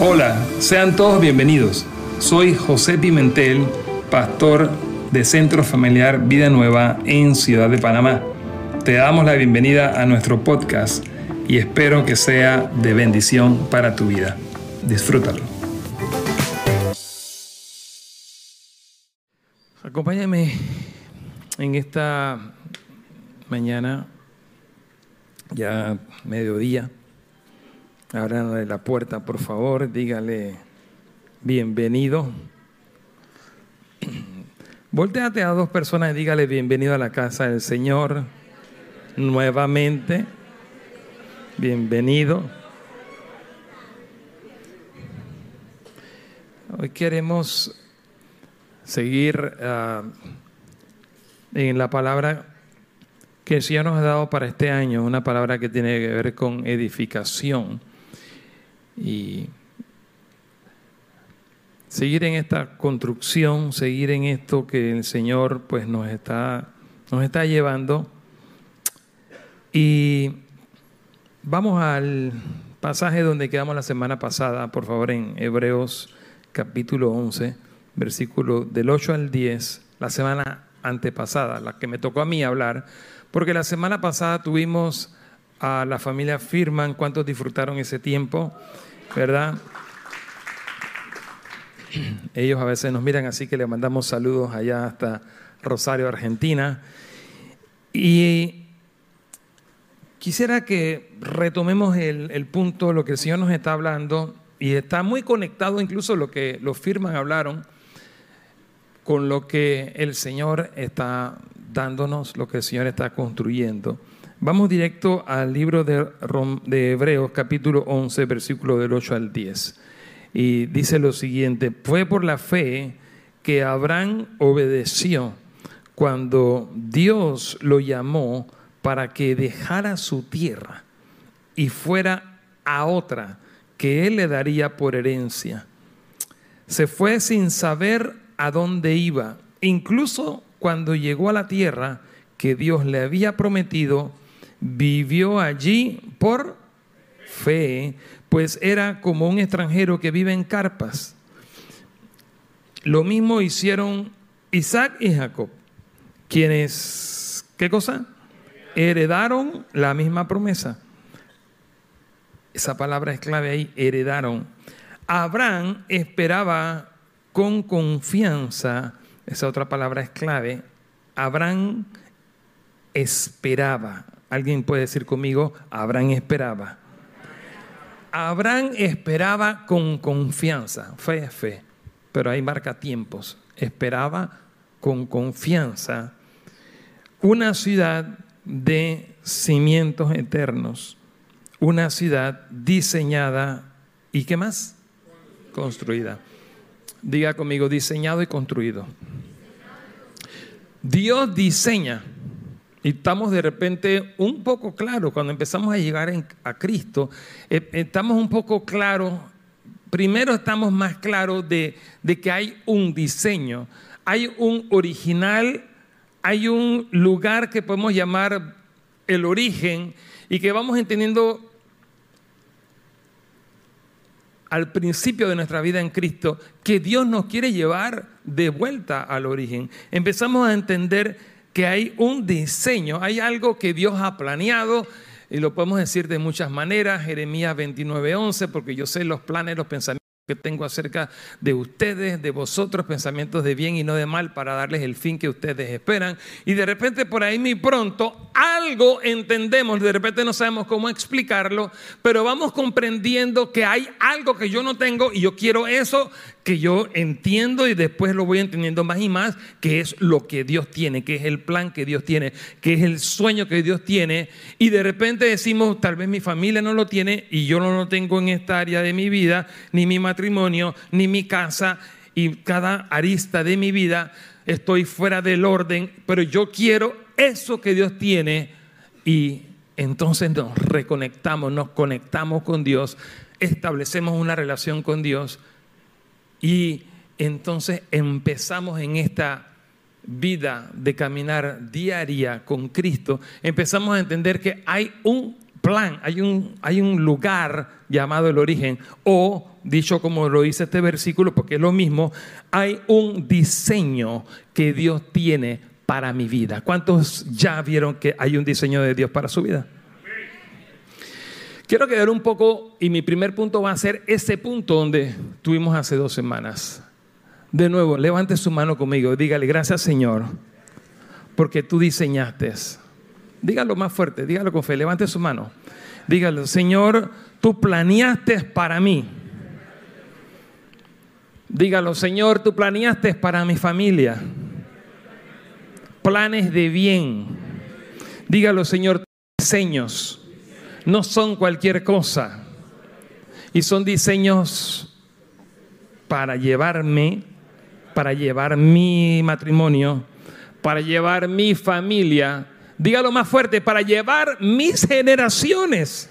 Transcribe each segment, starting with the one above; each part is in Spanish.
Hola, sean todos bienvenidos. Soy José Pimentel, pastor de Centro Familiar Vida Nueva en Ciudad de Panamá. Te damos la bienvenida a nuestro podcast y espero que sea de bendición para tu vida. Disfrútalo. Acompáñame en esta mañana, ya mediodía Ábranle la puerta, por favor, dígale bienvenido. Volteate a dos personas y dígale bienvenido a la casa del Señor. Nuevamente, bienvenido. Hoy queremos seguir ah, en la palabra que el Señor nos ha dado para este año, una palabra que tiene que ver con edificación y seguir en esta construcción, seguir en esto que el Señor pues nos está, nos está llevando. Y vamos al pasaje donde quedamos la semana pasada, por favor, en Hebreos capítulo 11, versículo del 8 al 10, la semana antepasada, la que me tocó a mí hablar, porque la semana pasada tuvimos a la familia Firman, cuántos disfrutaron ese tiempo. ¿Verdad? Ellos a veces nos miran así que le mandamos saludos allá hasta Rosario, Argentina. Y quisiera que retomemos el, punto, lo que el Señor nos está hablando, y está muy conectado incluso lo que los firman hablaron con lo que el Señor está dándonos, lo que el Señor está construyendo. Vamos directo al libro de, de, Hebreos capítulo 11, versículo del 8 al 10. Y dice lo siguiente, fue por la fe que Abraham obedeció cuando Dios lo llamó para que dejara su tierra y fuera a otra que él le daría por herencia. Se fue sin saber a dónde iba. Incluso cuando llegó a la tierra que Dios le había prometido, vivió allí por fe, pues era como un extranjero que vive en carpas. Lo mismo hicieron Isaac y Jacob, quienes, ¿qué cosa? Heredaron la misma promesa. Esa palabra es clave ahí, heredaron. Abraham esperaba con confianza, esa otra palabra es clave, Abraham esperaba. Alguien puede decir conmigo, Abraham esperaba. Abraham esperaba con confianza, fe es fe, pero ahí marca tiempos. Esperaba con confianza una ciudad de cimientos eternos, una ciudad diseñada y qué más? Construida. Diga conmigo, diseñado y construido. Dios diseña estamos de repente un poco claros, cuando empezamos a llegar a Cristo, eh, estamos un poco claros, primero estamos más claros de, de que hay un diseño, hay un original, hay un lugar que podemos llamar el origen y que vamos entendiendo al principio de nuestra vida en Cristo que Dios nos quiere llevar de vuelta al origen. Empezamos a entender que hay un diseño, hay algo que Dios ha planeado y lo podemos decir de muchas maneras, Jeremías 29:11, porque yo sé los planes, los pensamientos que tengo acerca de ustedes, de vosotros, pensamientos de bien y no de mal para darles el fin que ustedes esperan. Y de repente por ahí muy pronto algo entendemos, de repente no sabemos cómo explicarlo, pero vamos comprendiendo que hay algo que yo no tengo y yo quiero eso que yo entiendo y después lo voy entendiendo más y más, que es lo que Dios tiene, que es el plan que Dios tiene, que es el sueño que Dios tiene. Y de repente decimos, tal vez mi familia no lo tiene y yo no lo tengo en esta área de mi vida, ni mi matrimonio, ni mi casa, y cada arista de mi vida estoy fuera del orden, pero yo quiero eso que Dios tiene y entonces nos reconectamos, nos conectamos con Dios, establecemos una relación con Dios y entonces empezamos en esta vida de caminar diaria con Cristo, empezamos a entender que hay un plan, hay un, hay un lugar llamado el origen, o dicho como lo dice este versículo, porque es lo mismo, hay un diseño que Dios tiene para mi vida. ¿Cuántos ya vieron que hay un diseño de Dios para su vida? Quiero quedar un poco, y mi primer punto va a ser ese punto donde tuvimos hace dos semanas. De nuevo, levante su mano conmigo, dígale, gracias Señor, porque tú diseñaste Dígalo más fuerte, dígalo con fe, levante su mano. Dígalo, Señor, tú planeaste para mí. Dígalo, Señor, tú planeaste para mi familia. Planes de bien. Dígalo, Señor, diseños. No son cualquier cosa. Y son diseños para llevarme, para llevar mi matrimonio, para llevar mi familia dígalo más fuerte, para llevar mis generaciones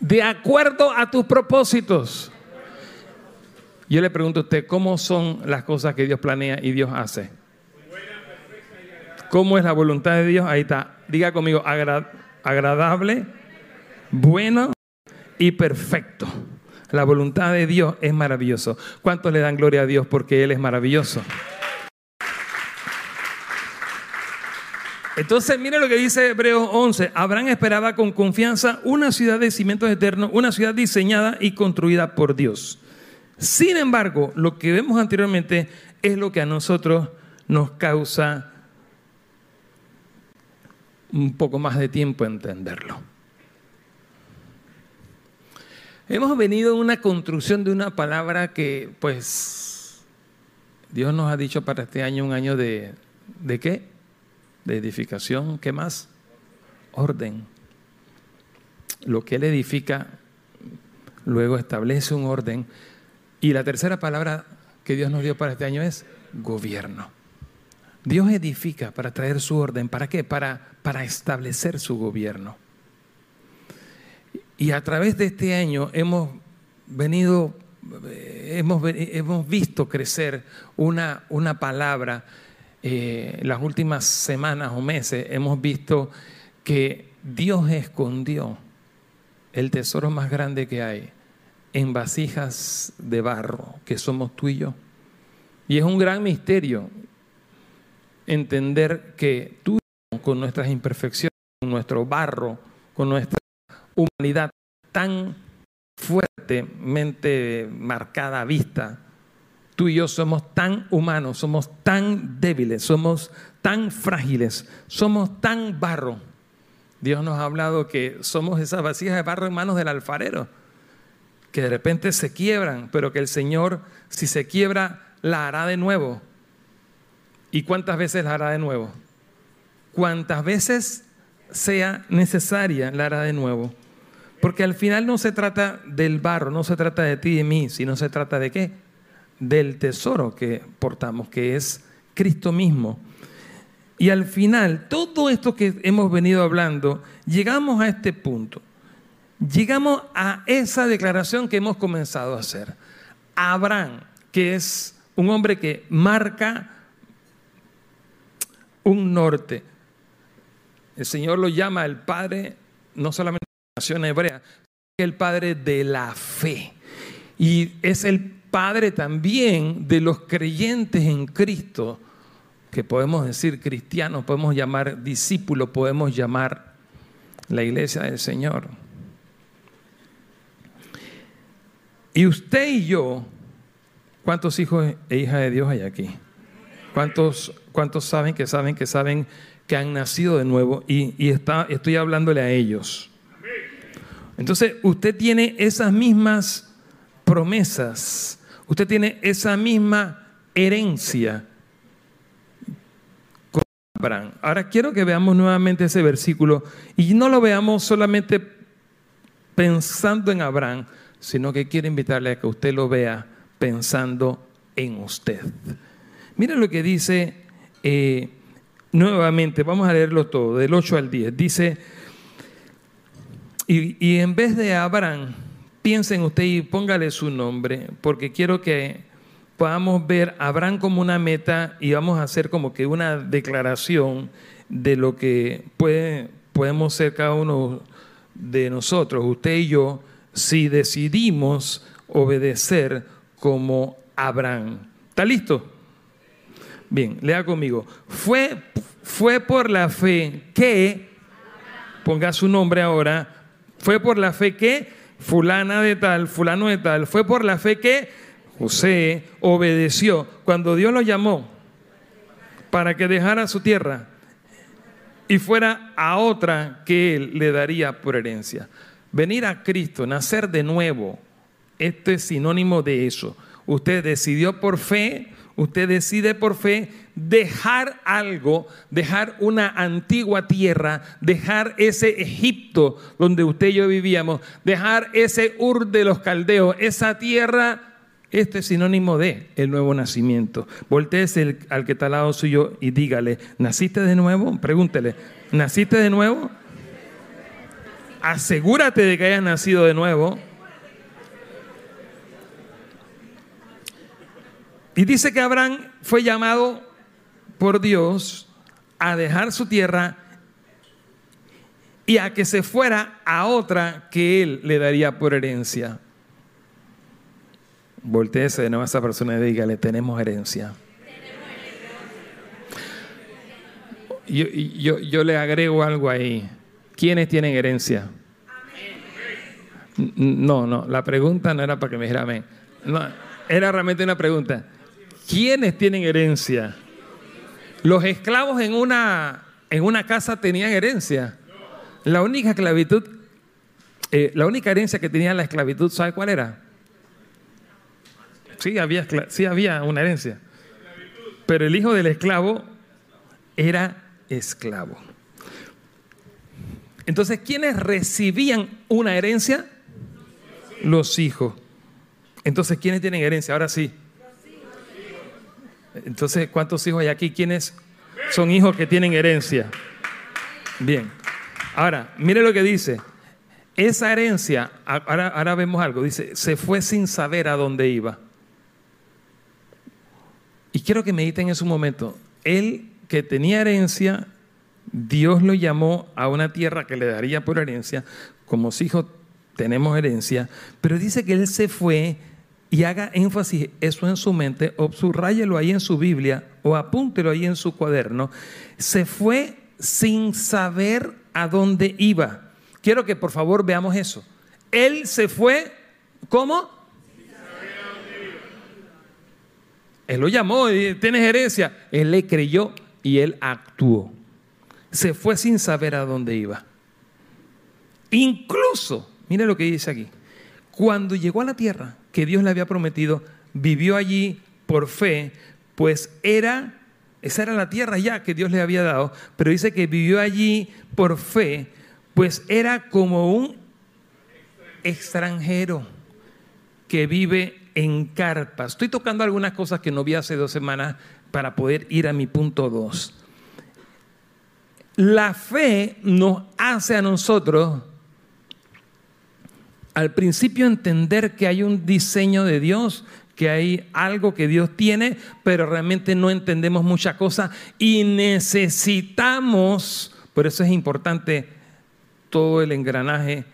de acuerdo a tus propósitos. Yo le pregunto a usted, ¿cómo son las cosas que Dios planea y Dios hace? ¿Cómo es la voluntad de Dios? Ahí está. Diga conmigo, agradable, bueno y perfecto. La voluntad de Dios es maravilloso. ¿Cuántos le dan gloria a Dios porque Él es maravilloso? Entonces, mire lo que dice Hebreos 11. Abraham esperaba con confianza una ciudad de cimientos eternos, una ciudad diseñada y construida por Dios. Sin embargo, lo que vemos anteriormente es lo que a nosotros nos causa un poco más de tiempo entenderlo. Hemos venido a una construcción de una palabra que, pues, Dios nos ha dicho para este año un año de, ¿de qué? de edificación, ¿qué más? Orden. Lo que Él edifica, luego establece un orden. Y la tercera palabra que Dios nos dio para este año es gobierno. Dios edifica para traer su orden. ¿Para qué? Para, para establecer su gobierno. Y a través de este año hemos venido, hemos, hemos visto crecer una, una palabra eh, las últimas semanas o meses hemos visto que Dios escondió el tesoro más grande que hay en vasijas de barro, que somos tú y yo. Y es un gran misterio entender que tú con nuestras imperfecciones, con nuestro barro, con nuestra humanidad tan fuertemente marcada a vista, tú y yo somos tan humanos, somos tan débiles, somos tan frágiles, somos tan barro. Dios nos ha hablado que somos esas vasijas de barro en manos del alfarero, que de repente se quiebran, pero que el Señor, si se quiebra, la hará de nuevo. ¿Y cuántas veces la hará de nuevo? Cuántas veces sea necesaria, la hará de nuevo. Porque al final no se trata del barro, no se trata de ti y de mí, sino se trata de qué? del tesoro que portamos, que es Cristo mismo. Y al final, todo esto que hemos venido hablando, llegamos a este punto. Llegamos a esa declaración que hemos comenzado a hacer. Abraham, que es un hombre que marca un norte. El Señor lo llama el Padre, no solamente de la nación hebrea, el Padre de la fe. Y es el Padre también de los creyentes en Cristo, que podemos decir cristianos, podemos llamar discípulos, podemos llamar la iglesia del Señor. Y usted y yo, ¿cuántos hijos e hijas de Dios hay aquí? ¿Cuántos, cuántos saben que saben que saben que han nacido de nuevo? Y, estoy hablándole a ellos. Entonces, usted tiene esas mismas promesas Usted tiene esa misma herencia con Abraham. Ahora quiero que veamos nuevamente ese versículo y no lo veamos solamente pensando en Abraham, sino que quiero invitarle a que usted lo vea pensando en usted. Mira lo que dice eh, nuevamente, vamos a leerlo todo, del 8 al 10. Dice, y, en vez de Abraham, Piensen usted y póngale su nombre, porque quiero que podamos ver Abraham como una meta y vamos a hacer como que una declaración de lo que puede podemos ser cada uno de nosotros, usted y yo, si decidimos obedecer como Abraham. ¿Está listo? Bien, lea conmigo. Fue, fue por la fe que, ponga su nombre ahora, fue por la fe que fulana de tal, fulano de tal, fue por la fe que José obedeció cuando Dios lo llamó para que dejara su tierra y fuera a otra que él le daría por herencia. Venir a Cristo, nacer de nuevo, esto es sinónimo de eso. Usted decidió por fe usted decide por fe dejar algo, dejar una antigua tierra, dejar ese Egipto donde usted y yo vivíamos, dejar ese Ur de los Caldeos, esa tierra. Este es sinónimo de el nuevo nacimiento. Volteese al que está al lado suyo y dígale, ¿naciste de nuevo? Pregúntele, ¿naciste de nuevo? Asegúrate de que hayas nacido de nuevo. Y dice que Abraham fue llamado por Dios a dejar su tierra y a que se fuera a otra que él le daría por herencia. Volteese de nuevo a esa persona y dígale, tenemos herencia. Yo, yo, yo, le agrego algo ahí. ¿Quiénes tienen herencia? No, no, la pregunta no era para que me dijera amén. No, era realmente una pregunta. ¿Quiénes tienen herencia? Los esclavos en una, en una casa tenían herencia. La única esclavitud, eh, la única herencia que tenía la esclavitud, ¿sabe cuál era? Sí había, sí había una herencia. Pero el hijo del esclavo era esclavo. Entonces, ¿quiénes recibían una herencia? Los hijos. Entonces, ¿quiénes tienen herencia? Ahora sí. Entonces, ¿cuántos hijos hay aquí? ¿Quiénes son hijos que tienen herencia? Bien. Ahora, mire lo que dice. Esa herencia, ahora, ahora vemos algo, dice, se fue sin saber a dónde iba. Y quiero que mediten en su momento. Él que tenía herencia, Dios lo llamó a una tierra que le daría por herencia. Como hijos tenemos herencia, pero dice que él se fue y haga énfasis eso en su mente, o subrayelo ahí en su Biblia, o apúntelo ahí en su cuaderno, se fue sin saber a dónde iba. Quiero que por favor veamos eso. Él se fue, ¿cómo? Él lo llamó, tienes herencia. Él le creyó y él actuó. Se fue sin saber a dónde iba. Incluso, mire lo que dice aquí, cuando llegó a la tierra, que Dios le había prometido, vivió allí por fe, pues era, esa era la tierra ya que Dios le había dado, pero dice que vivió allí por fe, pues era como un extranjero que vive en carpas. Estoy tocando algunas cosas que no vi hace dos semanas para poder ir a mi punto dos. La fe nos hace a nosotros al principio entender que hay un diseño de Dios, que hay algo que Dios tiene, pero realmente no entendemos muchas cosas y necesitamos, por eso es importante todo el engranaje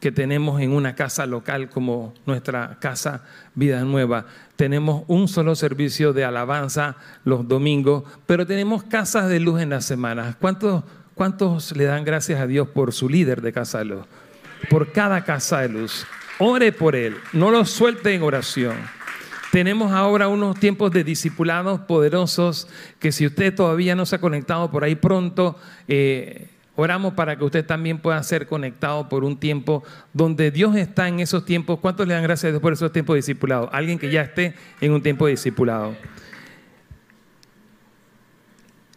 que tenemos en una casa local como nuestra casa Vida Nueva. Tenemos un solo servicio de alabanza los domingos, pero tenemos casas de luz en las semanas. ¿Cuántos, cuántos le dan gracias a Dios por su líder de casa de luz? Por cada casa de luz. Ore por él, no lo suelte en oración. Tenemos ahora unos tiempos de discipulados poderosos que si usted todavía no se ha conectado por ahí pronto, eh, oramos para que usted también pueda ser conectado por un tiempo donde Dios está en esos tiempos. ¿Cuántos le dan gracias por esos tiempos de discipulado? Alguien que ya esté en un tiempo discipulado.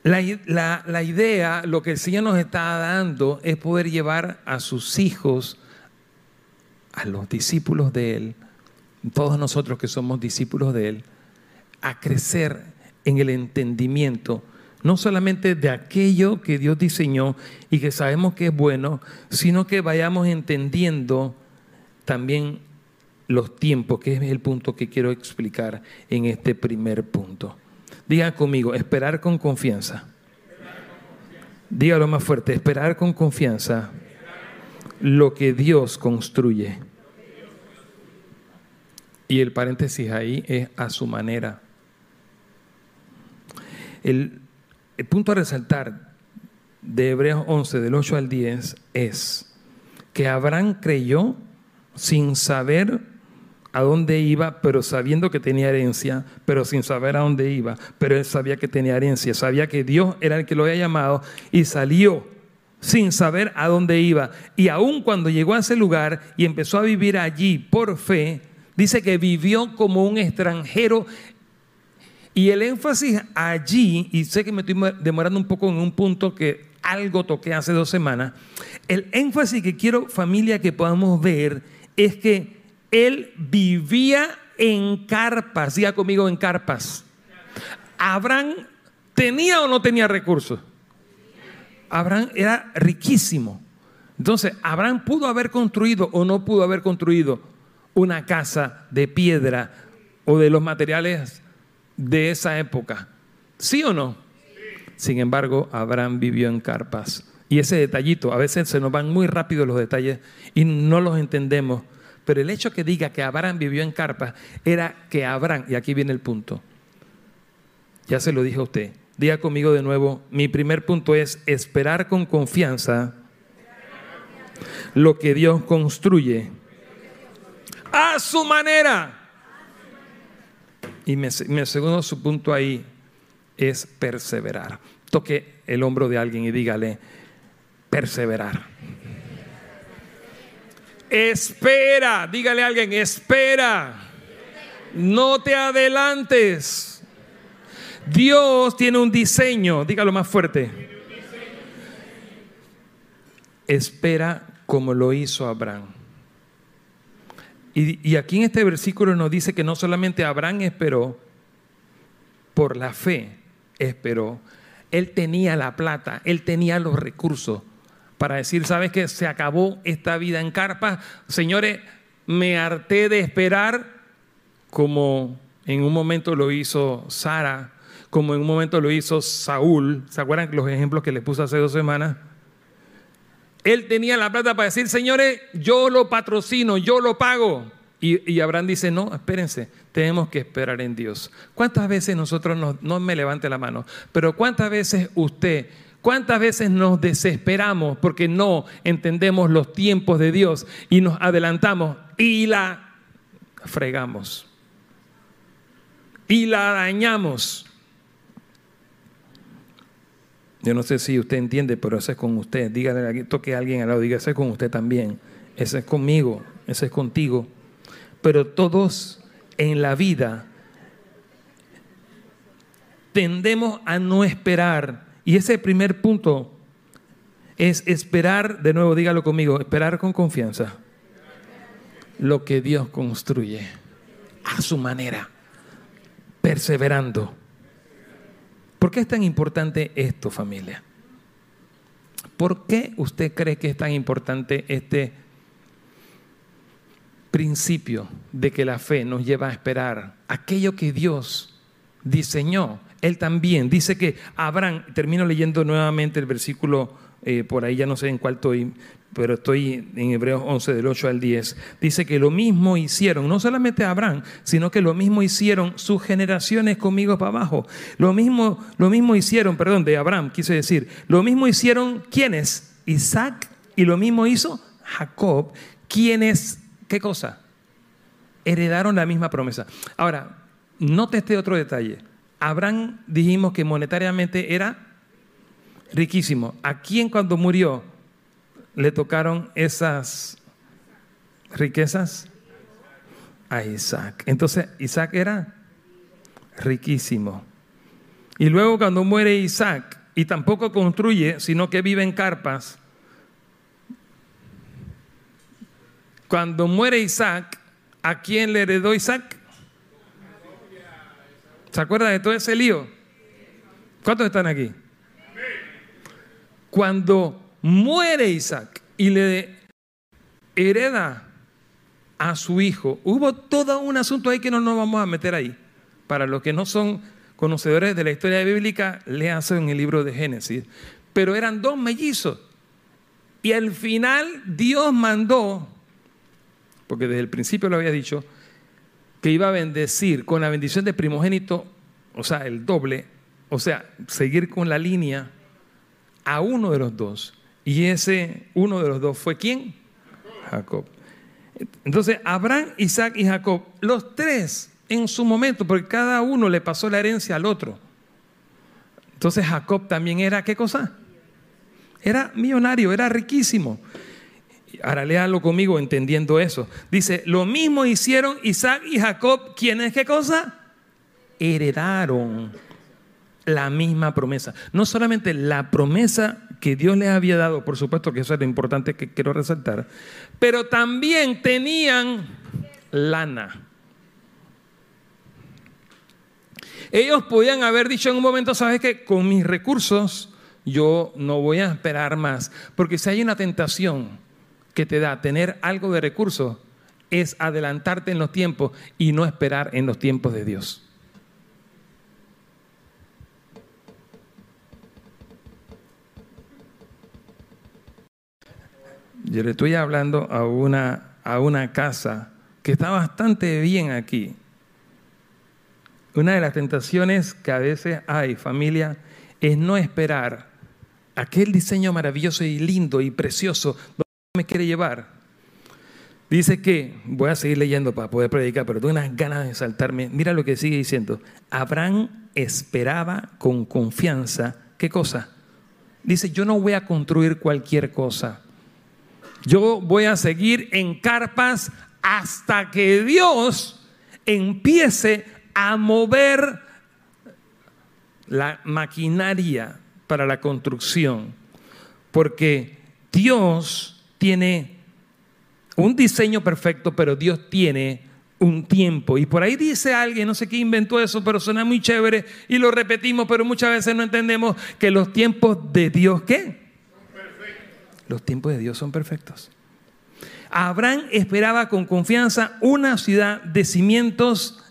La, la, idea, lo que el Señor nos está dando es poder llevar a sus hijos, a los discípulos de Él, todos nosotros que somos discípulos de Él, a crecer en el entendimiento, no solamente de aquello que Dios diseñó y que sabemos que es bueno, sino que vayamos entendiendo también los tiempos, que es el punto que quiero explicar en este primer punto. Diga conmigo, esperar con confianza. Dígalo más fuerte, esperar con confianza lo que Dios construye. Y el paréntesis ahí es a su manera. El, el punto a resaltar de Hebreos 11, del 8 al 10, es que Abraham creyó sin saber a dónde iba, pero sabiendo que tenía herencia, pero sin saber a dónde iba, pero él sabía que tenía herencia, sabía que Dios era el que lo había llamado y salió sin saber a dónde iba. Y aun cuando llegó a ese lugar y empezó a vivir allí por fe, dice que vivió como un extranjero. Y el énfasis allí, y sé que me estoy demorando un poco en un punto que algo toqué hace dos semanas, el énfasis que quiero familia que podamos ver es que él vivía en carpas, diga conmigo en carpas. Abraham tenía o no tenía recursos. Abraham era riquísimo. Entonces, Abraham pudo haber construido o no pudo haber construido una casa de piedra o de los materiales de esa época. ¿Sí o no? Sin embargo, Abraham vivió en carpas. Y ese detallito, a veces se nos van muy rápido los detalles y no los entendemos. Pero el hecho que diga que Abraham vivió en carpas era que Abraham, y aquí viene el punto, ya se lo dije a usted, diga conmigo de nuevo, mi primer punto es esperar con confianza lo que Dios construye a su manera. Y mi, segundo su punto ahí es perseverar. Toque el hombro de alguien y dígale, perseverar. Espera, dígale a alguien, espera. No te adelantes. Dios tiene un diseño, dígalo más fuerte. Espera como lo hizo Abraham. Y, aquí en este versículo nos dice que no solamente Abraham esperó, por la fe esperó. Él tenía la plata, él tenía los recursos para decir, ¿sabes qué? Se acabó esta vida en carpa. Señores, me harté de esperar como en un momento lo hizo Sara, como en un momento lo hizo Saúl. ¿Se acuerdan los ejemplos que les puse hace dos semanas? Él tenía la plata para decir, señores, yo lo patrocino, yo lo pago. Y, Abraham dice, no, espérense, tenemos que esperar en Dios. ¿Cuántas veces nosotros, no me levante la mano, pero cuántas veces usted, cuántas veces nos desesperamos porque no entendemos los tiempos de Dios y nos adelantamos y la fregamos y la dañamos? Yo no sé si usted entiende, pero eso es con usted. Dígale, toque a alguien al lado, diga, ese es con usted también. Ese es conmigo, ese es contigo. Pero todos en la vida tendemos a no esperar. Y ese primer punto es esperar, de nuevo dígalo conmigo, esperar con confianza lo que Dios construye a su manera, perseverando. ¿Por qué es tan importante esto, familia? ¿Por qué usted cree que es tan importante este principio de que la fe nos lleva a esperar aquello que Dios diseñó? Él también dice que Abraham, termino leyendo nuevamente el versículo, eh, por ahí ya no sé en cuál estoy, pero estoy en Hebreos 11 del 8 al 10, dice que lo mismo hicieron, no solamente Abraham, sino que lo mismo hicieron sus generaciones conmigo para abajo. Lo mismo, lo mismo hicieron, perdón, de Abraham, quise decir, lo mismo hicieron quienes? Isaac, y lo mismo hizo Jacob, quienes, ¿qué cosa? Heredaron la misma promesa. Ahora, note este otro detalle. Abraham dijimos que monetariamente era riquísimo. ¿A quién cuando murió? le tocaron esas riquezas? A Isaac. Entonces Isaac era riquísimo. Y luego cuando muere Isaac y tampoco construye, sino que vive en carpas, cuando muere Isaac, ¿a quién le heredó Isaac? ¿Se acuerda de todo ese lío? ¿Cuántos están aquí? Cuando muere Isaac y le hereda a su hijo. Hubo todo un asunto ahí que no nos vamos a meter ahí. Para los que no son conocedores de la historia bíblica, léanse en el libro de Génesis. pero eran dos mellizos. Y al final Dios mandó, porque desde el principio lo había dicho, que iba a bendecir con la bendición de primogénito, o sea, el doble, o sea, seguir con la línea a uno de los dos. Y ese uno de los dos fue quién? Jacob. Entonces, Abraham, Isaac y Jacob, los tres en su momento, porque cada uno le pasó la herencia al otro. Entonces Jacob también era, ¿qué cosa? Era millonario, era riquísimo. Ahora léalo conmigo entendiendo eso. Dice, lo mismo hicieron Isaac y Jacob, ¿quiénes qué cosa? Heredaron la misma promesa. No solamente la promesa que Dios les había dado, por supuesto que eso es lo importante que quiero resaltar, pero también tenían lana. Ellos podían haber dicho en un momento, ¿sabes qué? Con mis recursos yo no voy a esperar más, porque si hay una tentación que te da tener algo de recursos, es adelantarte en los tiempos y no esperar en los tiempos de Dios. Yo le estoy hablando a una, a una casa que está bastante bien aquí. Una de las tentaciones que a veces hay, familia, es no esperar aquel diseño maravilloso y lindo y precioso me quiere llevar. Dice que, voy a seguir leyendo para poder predicar, pero tengo unas ganas de saltarme. Mira lo que sigue diciendo. Abraham esperaba con confianza, ¿qué cosa? Dice, yo no voy a construir cualquier cosa. Yo voy a seguir en carpas hasta que Dios empiece a mover la maquinaria para la construcción. Porque Dios tiene un diseño perfecto, pero Dios tiene un tiempo. Y por ahí dice alguien, no sé qué inventó eso, pero suena muy chévere y lo repetimos, pero muchas veces no entendemos que los tiempos de Dios, ¿qué? Los tiempos de Dios son perfectos. Abraham esperaba con confianza una ciudad de cimientos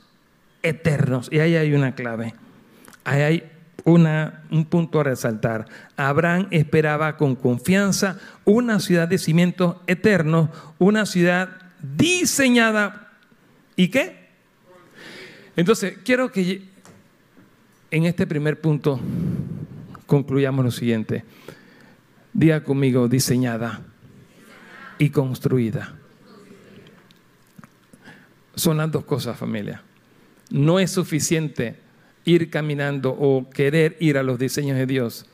eternos. Y ahí hay una clave. Ahí hay un punto a resaltar. Abraham esperaba con confianza una ciudad de cimientos eternos, una ciudad diseñada. ¿Y qué? Entonces, quiero que en este primer punto concluyamos lo siguiente. Diga conmigo, diseñada y construida. Son las dos cosas, familia. No es suficiente ir caminando o querer ir a los diseños de Dios.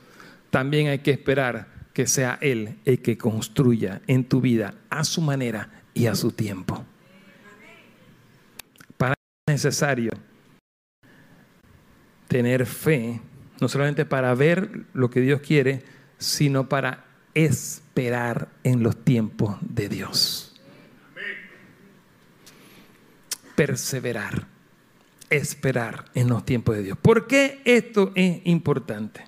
También hay que esperar que sea Él el que construya en tu vida a su manera y a su tiempo. Para es necesario tener fe, no solamente para ver lo que Dios quiere, sino para esperar en los tiempos de Dios. Perseverar, esperar en los tiempos de Dios. ¿Por qué esto es importante?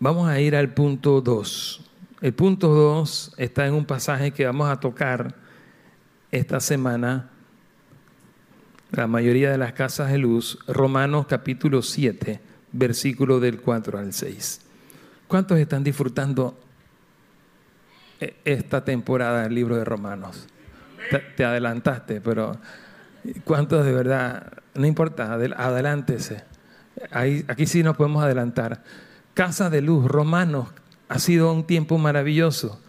Vamos a ir al punto 2. El punto 2 está en un pasaje que vamos a tocar esta semana, la mayoría de las casas de luz, Romanos capítulo 7 versículo del 4 al 6. ¿Cuántos están disfrutando e-, esta temporada del libro de Romanos? Te, adelantaste, pero ¿cuántos de verdad? No importa, adelántese. aquí sí nos podemos adelantar. Casa de luz, Romanos, ha sido un tiempo maravilloso.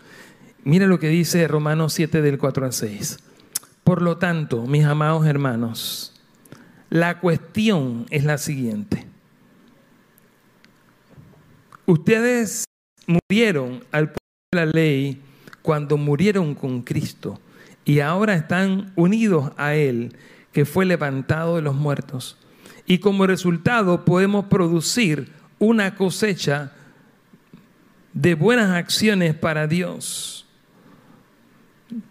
Mira lo que dice Romanos 7 del 4 al 6. Por lo tanto, mis amados hermanos, la cuestión es la siguiente. Ustedes murieron al poder de la ley cuando murieron con Cristo y ahora están unidos a Él, que fue levantado de los muertos. Y como resultado podemos producir una cosecha de buenas acciones para Dios.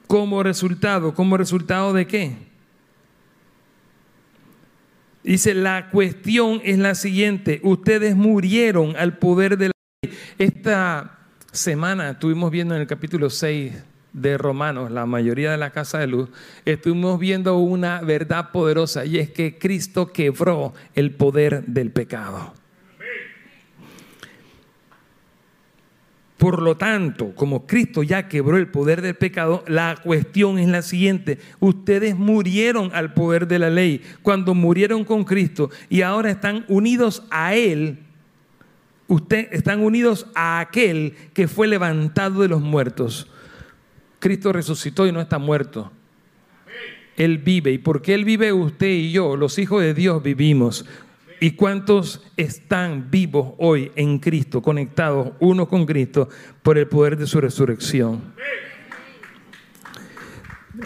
Como resultado, como resultado de qué? Dice, la cuestión es la siguiente, ustedes murieron al poder de la ley. Esta semana estuvimos viendo en el capítulo 6 de Romanos, la mayoría de la casa de luz, estuvimos viendo una verdad poderosa y es que Cristo quebró el poder del pecado. Por lo tanto, como Cristo ya quebró el poder del pecado, la cuestión es la siguiente. Ustedes murieron al poder de la ley cuando murieron con Cristo y ahora están unidos a Él. Ustedes están unidos a aquel que fue levantado de los muertos. Cristo resucitó y no está muerto. Él vive. ¿Y porque Él vive usted y yo? Los hijos de Dios vivimos. ¿Y cuántos están vivos hoy en Cristo, conectados uno con Cristo por el poder de su resurrección?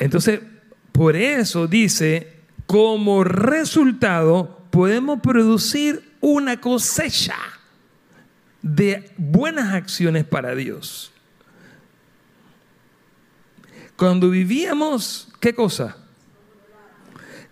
Entonces, por eso dice, como resultado podemos producir una cosecha de buenas acciones para Dios. Cuando vivíamos, ¿qué cosa?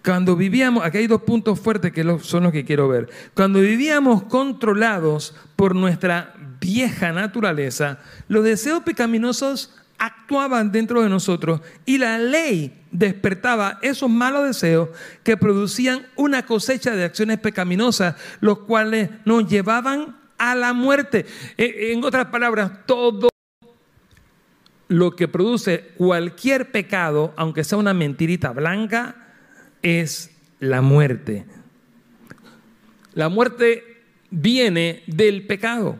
Cuando vivíamos, aquí hay dos puntos fuertes que son los que quiero ver. Cuando vivíamos controlados por nuestra vieja naturaleza, los deseos pecaminosos actuaban dentro de nosotros y la ley despertaba esos malos deseos que producían una cosecha de acciones pecaminosas, los cuales nos llevaban a la muerte. E, en otras palabras, todo lo que produce cualquier pecado, aunque sea una mentirita blanca, es la muerte. La muerte viene del pecado.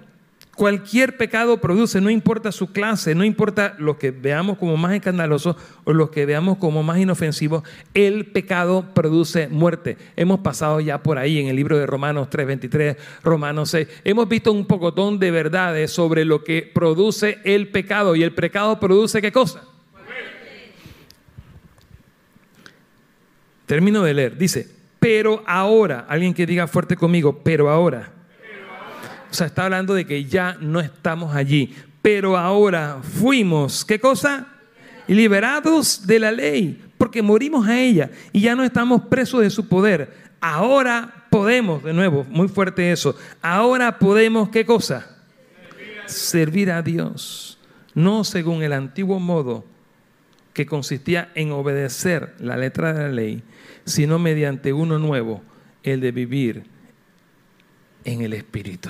Cualquier pecado produce, no importa su clase, no importa lo que veamos como más escandaloso o lo que veamos como más inofensivo, el pecado produce muerte. Hemos pasado ya por ahí en el libro de Romanos 3:23, Romanos 6. Hemos visto un pocotón de verdades sobre lo que produce el pecado y el pecado produce qué cosa? Termino de leer. Dice, pero ahora, alguien que diga fuerte conmigo, pero ahora. Sea, está hablando de que ya no estamos allí. Pero ahora fuimos, ¿qué cosa? Liberados de la ley, porque morimos a ella y ya no estamos presos de su poder. Ahora podemos, de nuevo, muy fuerte eso, ahora podemos, ¿qué cosa? Servir a Dios, no según el antiguo modo que consistía en obedecer la letra de la ley, sino mediante uno nuevo, el de vivir en el Espíritu.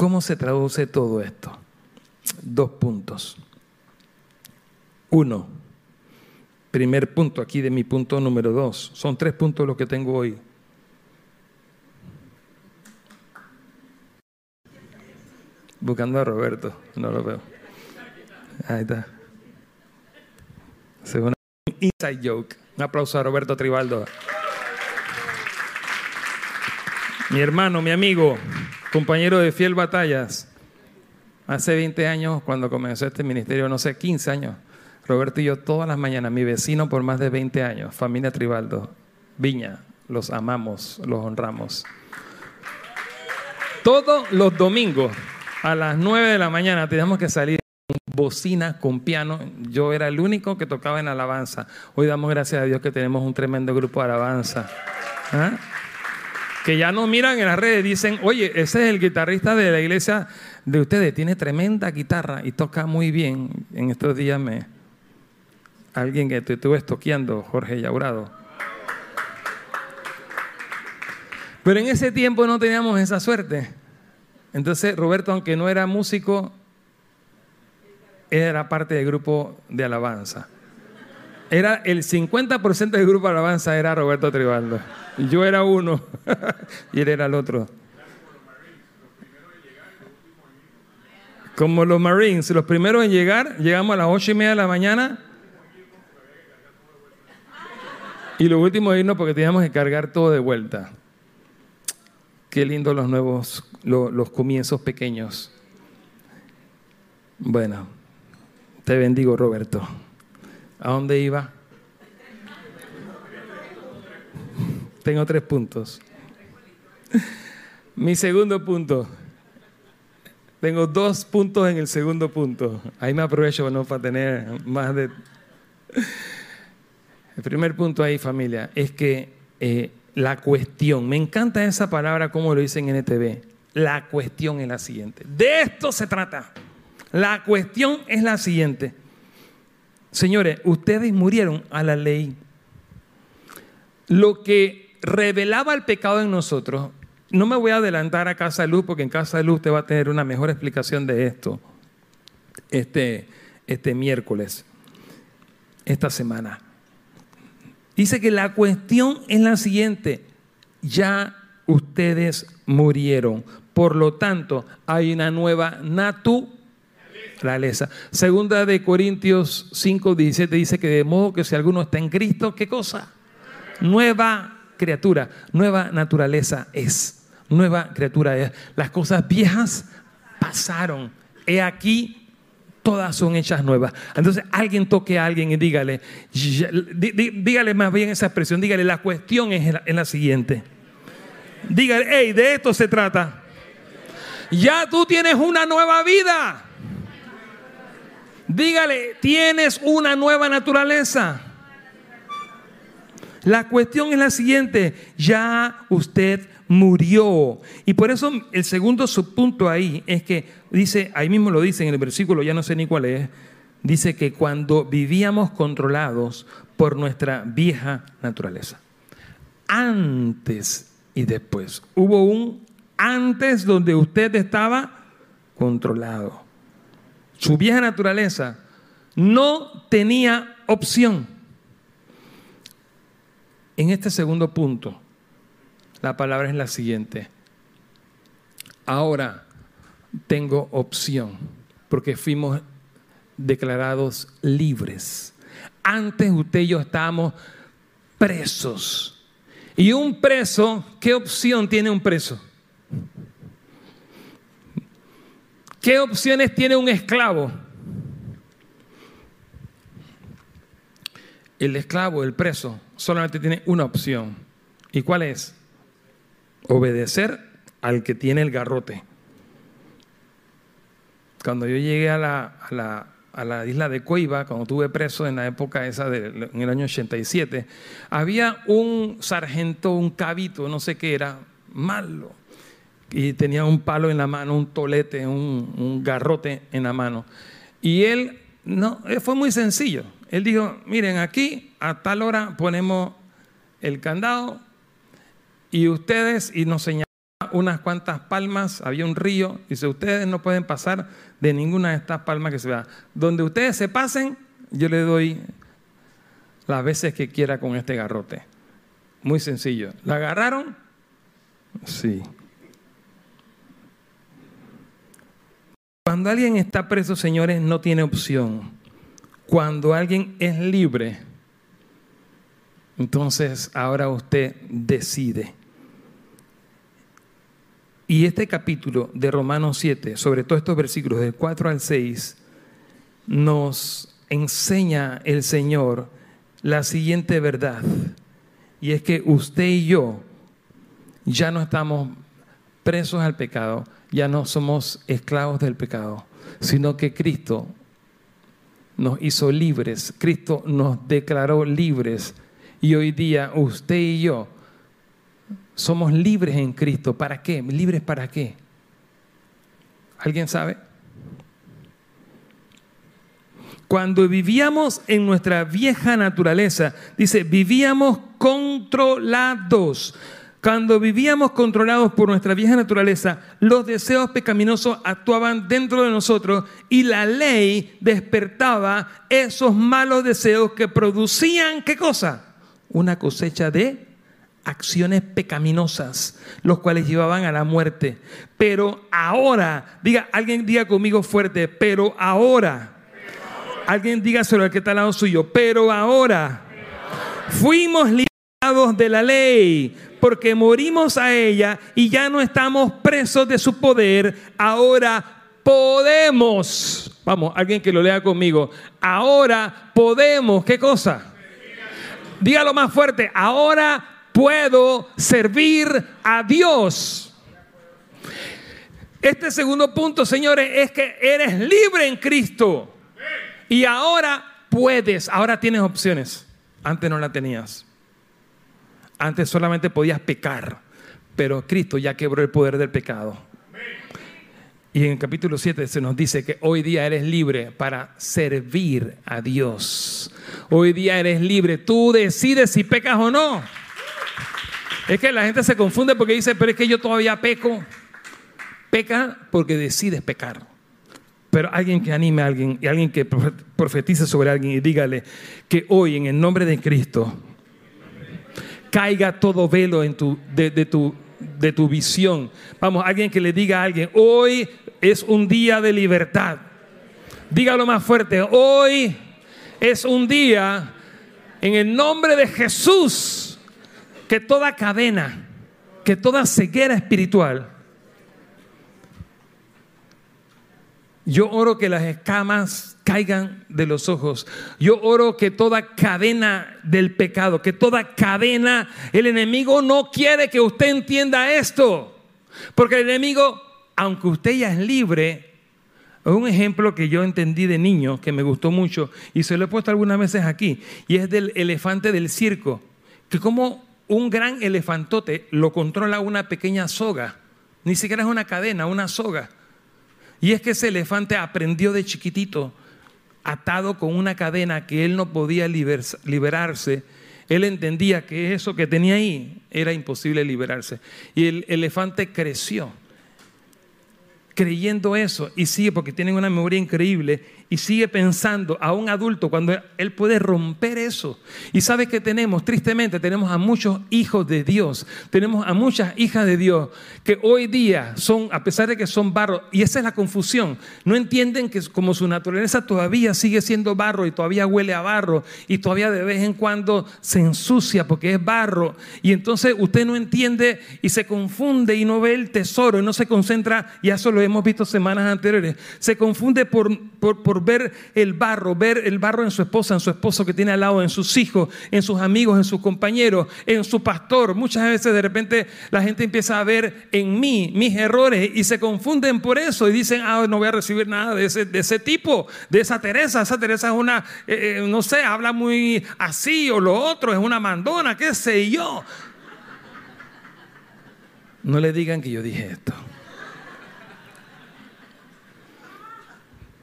¿Cómo se traduce todo esto? Dos puntos. Uno, primer punto aquí de mi punto número dos. Son tres puntos los que tengo hoy. Buscando a Roberto, no lo veo. Ahí está. Según un inside joke. Un aplauso a Roberto Tribaldo. Mi hermano, mi amigo, compañero de fiel batallas. Hace 20 años, cuando comenzó este ministerio, no sé, 15 años, Roberto y yo todas las mañanas, mi vecino por más de 20 años, familia Tribaldo, Viña, los amamos, los honramos. Todos los domingos a las 9 de la mañana teníamos que salir bocina con piano. Yo era el único que tocaba en alabanza. Hoy damos gracias a Dios que tenemos un tremendo grupo de alabanza. ¿Ah? Que ya nos miran en las redes, dicen, oye, ese es el guitarrista de la iglesia de ustedes, tiene tremenda guitarra y toca muy bien. En estos días me... Alguien que te estuvo estoqueando, Jorge Yaurado. Pero en ese tiempo no teníamos esa suerte. Entonces Roberto, aunque no era músico, era parte del grupo de alabanza. Era el 50% del grupo alabanza era Roberto Tribaldo. Yo era uno y él era el otro. Como los Marines, los primeros en llegar, llegamos a las ocho y media de la mañana. Y lo último irnos porque teníamos que cargar todo de vuelta. Qué lindo los nuevos, los comienzos pequeños. Bueno. Te bendigo, Roberto. ¿A dónde iba? Tengo tres puntos. Mi segundo punto. Tengo dos puntos en el segundo punto. Ahí me aprovecho ¿no? para tener más de... El primer punto ahí, familia, es que eh, la cuestión, me encanta esa palabra como lo dicen en NTV, la cuestión es la siguiente. De esto se trata. La cuestión es la siguiente. Señores, ustedes murieron a la ley. Lo que revelaba el pecado en nosotros, no me voy a adelantar a Casa de Luz porque en Casa de Luz usted va a tener una mejor explicación de esto este, este miércoles, esta semana. Dice que la cuestión es la siguiente, ya ustedes murieron, por lo tanto hay una nueva naturaleza. Segunda de Corintios 5, 17 dice que de modo que si alguno está en Cristo, ¿qué cosa? Nueva criatura, nueva naturaleza es, nueva criatura es. Las cosas viejas pasaron. He aquí, todas son hechas nuevas. Entonces alguien toque a alguien y dígale, dígale más bien esa expresión, dígale, la cuestión es la, es la siguiente. Dígale, hey, de esto se trata. Ya tú tienes una nueva vida. Dígale, tienes una nueva naturaleza. La cuestión es la siguiente, ya usted murió. Y por eso el segundo subpunto ahí es que dice, ahí mismo lo dice en el versículo, ya no sé ni cuál es, dice que cuando vivíamos controlados por nuestra vieja naturaleza. Antes y después. Hubo un antes donde usted estaba controlado. Su vieja naturaleza no tenía opción. En este segundo punto, la palabra es la siguiente. Ahora tengo opción, porque fuimos declarados libres. Antes usted y yo estábamos presos. Y un preso, ¿qué opción tiene un preso? ¿Qué opciones tiene un esclavo? El esclavo, el preso, solamente tiene una opción. ¿Y cuál es? obedecer al que tiene el garrote. Cuando yo llegué a la, a la, isla de Coiba, cuando estuve preso en la época esa, de, en el año 87, había un sargento, un cabito, no sé qué era, malo, y tenía un palo en la mano, un tolete, un, garrote en la mano. Y él, no, fue muy sencillo. Él dijo, miren, aquí a tal hora ponemos el candado, y ustedes, y nos señalaba unas cuantas palmas, había un río, dice, ustedes no pueden pasar de ninguna de estas palmas que se vea. Donde ustedes se pasen, yo le doy las veces que quiera con este garrote. Muy sencillo. ¿La agarraron? Sí. Cuando alguien está preso, señores, no tiene opción. Cuando alguien es libre, entonces ahora usted decide. Y este capítulo de Romanos 7, sobre todo estos versículos del 4 al 6, nos enseña el Señor la siguiente verdad. Y es que usted y yo ya no estamos presos al pecado, ya no somos esclavos del pecado, sino que Cristo nos hizo libres, Cristo nos declaró libres. Y hoy día usted y yo somos libres en Cristo. ¿Para qué? ¿Libres para qué? ¿Alguien sabe? Cuando vivíamos en nuestra vieja naturaleza, dice, vivíamos controlados. Cuando vivíamos controlados por nuestra vieja naturaleza, los deseos pecaminosos actuaban dentro de nosotros y la ley despertaba esos malos deseos que producían, ¿qué cosa? Una cosecha de acciones pecaminosas, los cuales llevaban a la muerte. Pero ahora, diga, alguien diga conmigo fuerte, pero ahora, alguien diga sobre el que está al lado suyo, pero ahora, fuimos de la ley porque morimos a ella y ya no estamos presos de su poder, ahora podemos, vamos, alguien que lo lea conmigo, ahora podemos, ¿qué cosa? Dígalo más fuerte, ahora puedo servir a Dios. Este segundo punto, señores, es que eres libre en Cristo. Y ahora puedes, ahora tienes opciones. Antes no la tenías. Antes solamente podías pecar, pero Cristo ya quebró el poder del pecado. Y en el capítulo 7 se nos dice que hoy día eres libre para servir a Dios. Hoy día eres libre. Tú decides si pecas o no. Es que la gente se confunde porque dice, pero es que yo todavía peco. Peca porque decides pecar. Pero alguien que anime a alguien y alguien que profetice sobre alguien y dígale que hoy en el nombre de Cristo caiga todo velo de, tu, de tu visión. Vamos, alguien que le diga a alguien, hoy es un día de libertad. Dígalo más fuerte, hoy es un día en el nombre de Jesús que toda cadena, que toda ceguera espiritual, yo oro que las escamas caigan de los ojos. Yo oro que toda cadena del pecado, que toda cadena, el enemigo no quiere que usted entienda esto. Porque el enemigo, aunque usted ya es libre, un ejemplo que yo entendí de niño, que me gustó mucho, y se lo he puesto algunas veces aquí, y es del elefante del circo, que como un gran elefantote lo controla una pequeña soga, ni siquiera es una cadena, una soga. Y es que ese elefante aprendió de chiquitito atado con una cadena que él no podía liberarse, él entendía que eso que tenía ahí era imposible liberarse. Y el elefante creció creyendo eso y sigue porque tiene una memoria increíble y sigue pensando a un adulto cuando él puede romper eso. Y sabe que tenemos, tristemente, tenemos a muchos hijos de Dios, tenemos a muchas hijas de Dios que hoy día son, a pesar de que son barro, y esa es la confusión, no entienden que como su naturaleza todavía sigue siendo barro y todavía huele a barro y todavía de vez en cuando se ensucia porque es barro. Y entonces usted no entiende y se confunde y no ve el tesoro y no se concentra, y eso lo hemos visto semanas anteriores, se confunde por, por ver el barro, ver el barro en su esposa, en su esposo que tiene al lado, en sus hijos, en sus amigos, en sus compañeros, en su pastor. Muchas veces de repente la gente empieza a ver en mí mis errores y se confunden por eso y dicen, ah, no voy a recibir nada de ese, de ese tipo, de esa Teresa. Esa Teresa es una, eh, eh, no sé, habla muy así o lo otro, es una mandona, qué sé yo. No le digan que yo dije esto.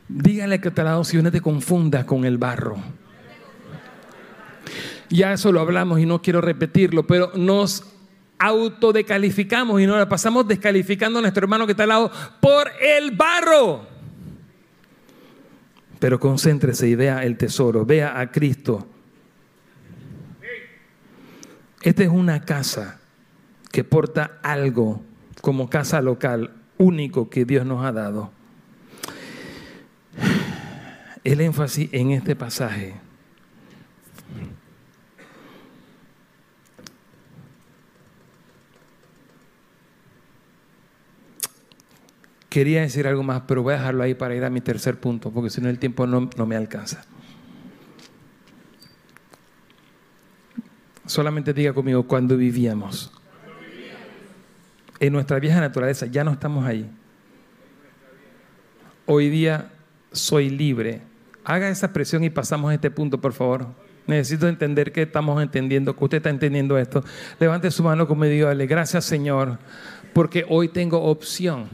Dígale que te lado si no te confundas con el barro. Ya eso lo hablamos y no quiero repetirlo, pero nos autodecalificamos y nos la pasamos descalificando a nuestro hermano que está al lado por el barro. Pero concéntrese y vea el tesoro, vea a Cristo. Esta es una casa que porta algo como casa local único que Dios nos ha dado el énfasis en este pasaje. Quería decir algo más, pero voy a dejarlo ahí para ir a mi tercer punto, porque si no el tiempo no, no me alcanza. Solamente diga conmigo, cuando vivíamos. En nuestra vieja naturaleza, ya no estamos ahí. Hoy día soy libre. Haga esa expresión y pasamos a este punto, por favor. Necesito entender que estamos entendiendo, que usted está entendiendo esto. Levante su mano conmigo y dígale, gracias Señor, porque hoy tengo opción.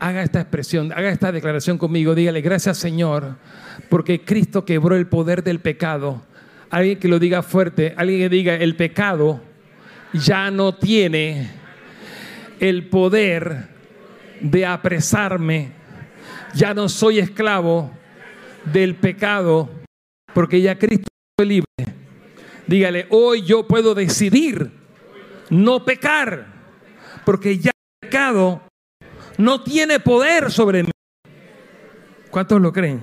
Haga esta expresión, haga esta declaración conmigo, dígale, gracias Señor, porque Cristo quebró el poder del pecado. Alguien que lo diga fuerte, alguien que diga, el pecado ya no tiene el poder de apresarme ya no soy esclavo del pecado, porque ya Cristo es libre. Dígale, hoy yo puedo decidir no pecar, porque ya el pecado no tiene poder sobre mí. ¿Cuántos lo creen?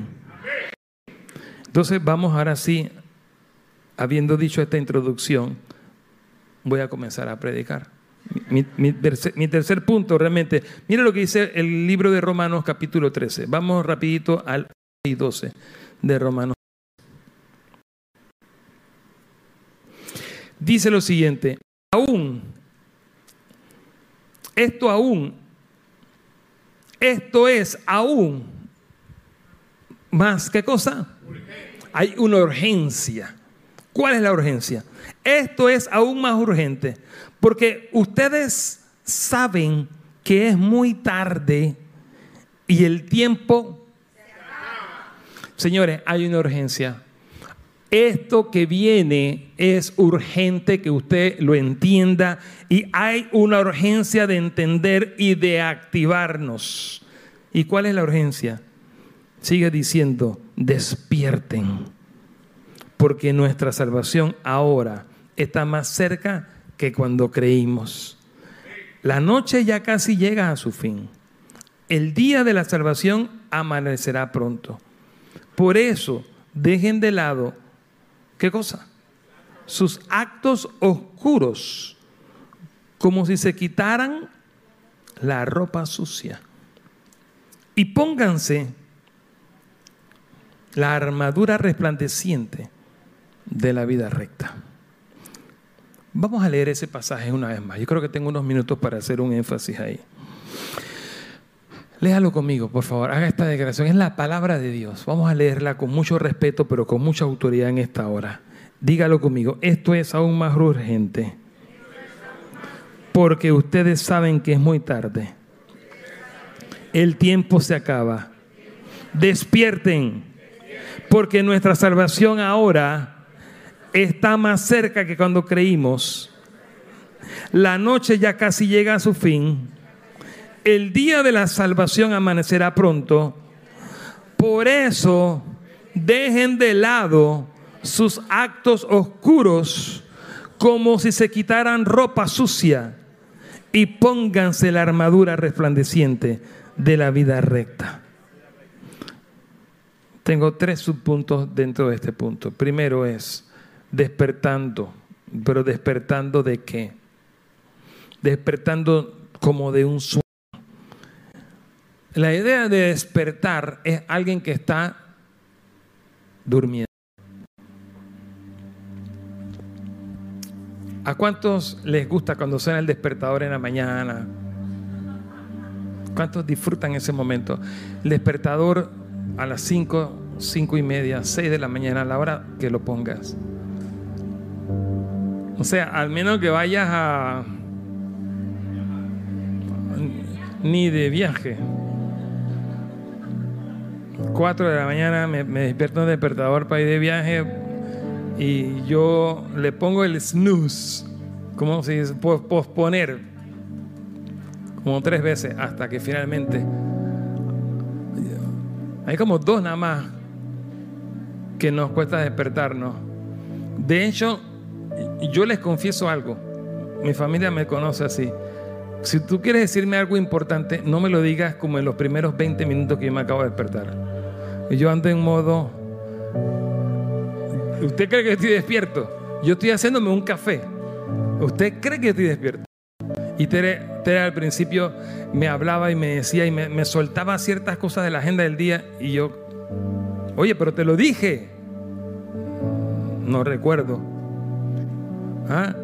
Entonces vamos ahora sí, habiendo dicho esta introducción, voy a comenzar a predicar. Mi, tercer punto realmente, mire lo que dice el libro de Romanos capítulo 13. Vamos rapidito al 12 de Romanos. Dice lo siguiente, aún, esto aún, esto es aún más, ¿qué cosa? Hay una urgencia. ¿Cuál es la urgencia? Esto es aún más urgente porque ustedes saben que es muy tarde y el tiempo... Señores, hay una urgencia. Esto que viene es urgente que usted lo entienda y hay una urgencia de entender y de activarnos. ¿Y cuál es la urgencia? Sigue diciendo, despierten, porque nuestra salvación ahora está más cerca que cuando creímos. La noche ya casi llega a su fin. El día de la salvación amanecerá pronto. Por eso, dejen de lado, ¿qué cosa? Sus actos oscuros, como si se quitaran la ropa sucia. Y pónganse la armadura resplandeciente de la vida recta. Vamos a leer ese pasaje una vez más. Yo creo que tengo unos minutos para hacer un énfasis ahí. Léalo conmigo, por favor. Haga esta declaración. Es la palabra de Dios. Vamos a leerla con mucho respeto, pero con mucha autoridad en esta hora. Dígalo conmigo. Esto es aún más urgente. Porque ustedes saben que es muy tarde. El tiempo se acaba. Despierten. Porque nuestra salvación ahora está más cerca que cuando creímos. La noche ya casi llega a su fin. El día de la salvación amanecerá pronto. Por eso, dejen de lado sus actos oscuros como si se quitaran ropa sucia y pónganse la armadura resplandeciente de la vida recta. Tengo tres subpuntos dentro de este punto. Primero es, despertando. ¿Pero despertando de qué? Despertando como de un sueño. La idea de despertar es alguien que está durmiendo. ¿A cuántos les gusta cuando suena el despertador en la mañana? ¿Cuántos disfrutan ese momento? El despertador a las 5, 5 y media, 6 de la mañana, a la hora que lo pongas. O sea, al menos que vayas a... Ni de viaje. Cuatro de la mañana me, despierto en despertador para ir de viaje y yo le pongo el snooze, como si posponer, como tres veces hasta que finalmente hay como dos nada más que nos cuesta despertarnos. De hecho, yo les confieso algo. Mi familia me conoce así. Si tú quieres decirme algo importante, no me lo digas como en los primeros 20 minutos que yo me acabo de despertar. Yo ando en modo... ¿Usted cree que estoy despierto? Yo estoy haciéndome un café. ¿Usted cree que estoy despierto? Y Tere, al principio me hablaba y me decía y me, me soltaba ciertas cosas de la agenda del día y yo, oye, pero te lo dije. No recuerdo. ¿Ah?